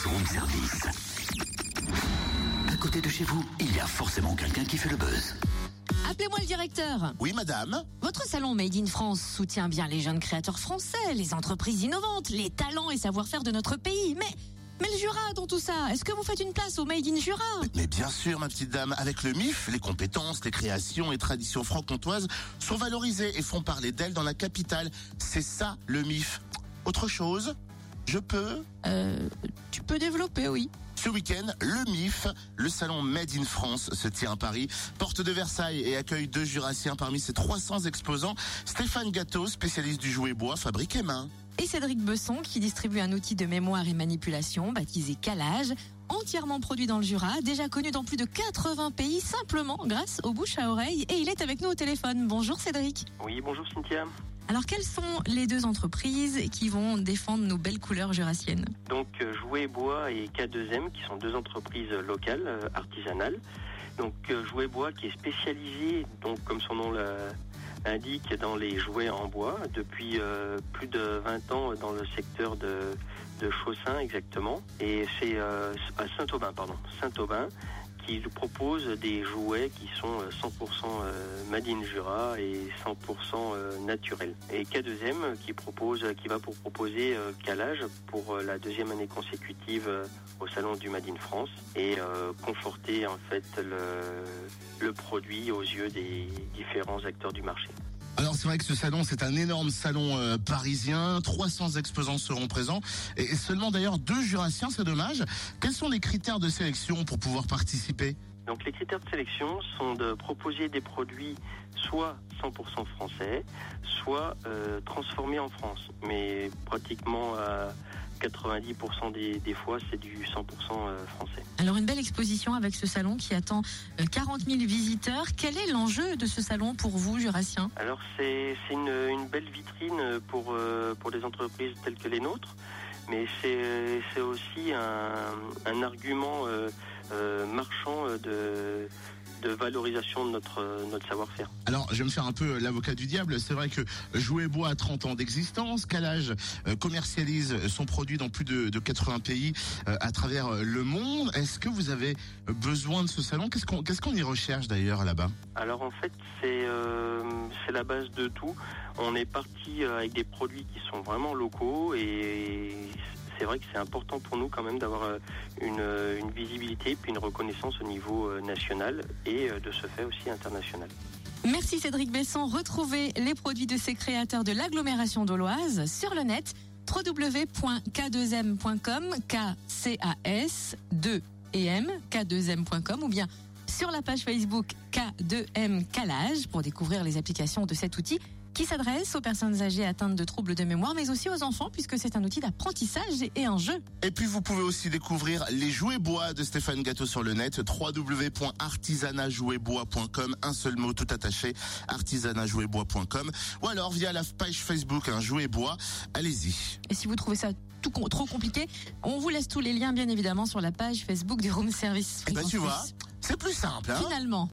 buzz room service. À côté de chez vous, il y a forcément quelqu'un qui fait le buzz. Appelez-moi le directeur. Oui, madame. Votre salon Made in France soutient bien les jeunes créateurs français, les entreprises innovantes, les talents et savoir-faire de notre pays. Mais, mais le Jura dans tout ça, est-ce que vous faites une place au Made in Jura? Mais bien sûr, ma petite dame, avec le MIF, les compétences, les créations et traditions franc-comtoises sont valorisées et font parler d'elles dans la capitale. C'est ça, le MIF. Autre chose? Je peux Euh, tu peux développer, oui. Ce week-end, le MIF, le salon Made in France, se tient à Paris, porte de Versailles et accueille deux jurassiens parmi ses 300 exposants. Stéphane Gâteau, spécialiste du jouet bois, fabriqué main. Et Cédric Besson qui distribue un outil de mémoire et manipulation baptisé Calage, entièrement produit dans le Jura, déjà connu dans plus de 80 pays simplement grâce aux bouches à oreille. Et il est avec nous au téléphone. Bonjour Cédric. Oui, bonjour Cynthia. Alors quelles sont les deux entreprises qui vont défendre nos belles couleurs jurassiennes Donc euh, Jouet Bois et K2M qui sont deux entreprises locales euh, artisanales. Donc euh, Jouet Bois qui est spécialisé, donc comme son nom l'indique, dans les jouets en bois depuis euh, plus de 20 ans dans le secteur de, de Chaussin exactement. Et c'est euh, à Saint-Aubin, pardon, Saint-Aubin qui propose des jouets qui sont euh, 100% euh, made in Jura et 100% euh, naturels. Et K2M qui propose, qui va pour proposer euh, Calage pour euh, la deuxième année consécutive euh, au salon du Made in France et euh, conforter en fait le produit aux yeux des différents acteurs du marché. Alors c'est vrai que ce salon, c'est un énorme salon euh, parisien. 300 exposants seront présents et seulement d'ailleurs deux jurassiens, c'est dommage. Quels sont les critères de sélection pour pouvoir participer? Donc les critères de sélection sont de proposer des produits soit 100% français, soit euh, transformés en France. Mais pratiquement à 90% des, des fois, c'est du 100% euh, français. Alors une belle exposition avec ce salon qui attend euh, 40 000 visiteurs. Quel est l'enjeu de ce salon pour vous, jurassiens Alors c'est c'est une, une belle vitrine pour, euh, pour des entreprises telles que les nôtres, mais c'est c'est aussi un, un argument euh, euh, marchand de, de valorisation de notre, notre savoir-faire. Alors, je vais me faire un peu l'avocat du diable. C'est vrai que Jouet Bois a 30 ans d'existence. Calage euh, commercialise son produit dans plus de, de 80 pays euh, à travers euh, le monde? Est-ce que vous avez besoin de ce salon? Qu'est-ce qu'on qu'est-ce qu'on y recherche d'ailleurs là-bas? Alors en fait, c'est euh, c'est la base de tout. On est parti euh, avec des produits qui sont vraiment locaux et c'est vrai que c'est important pour nous quand même d'avoir euh, une, euh, une visibilité puis une reconnaissance au niveau euh, national et de ce fait aussi international. Merci Cédric Besson. Retrouvez les produits de ces créateurs de l'agglomération d'Auloise sur le net www.k2m.com k c a s 2 et m k2m.com ou bien sur la page Facebook K2M Calage pour découvrir les applications de cet outil qui s'adresse aux personnes âgées atteintes de troubles de mémoire mais aussi aux enfants puisque c'est un outil d'apprentissage et- un jeu. Et puis vous pouvez aussi découvrir les jouets bois de Stéphane Gâteau sur le net www.artisanatjouetbois.com un seul mot tout attaché artisanatjouetbois.com ou alors via la page Facebook un jouet bois allez-y Et si vous trouvez ça tout trop compliqué, on vous laisse tous les liens bien évidemment sur la page Facebook du Room Service. Ben, tu vois. C'est plus simple hein Finalement.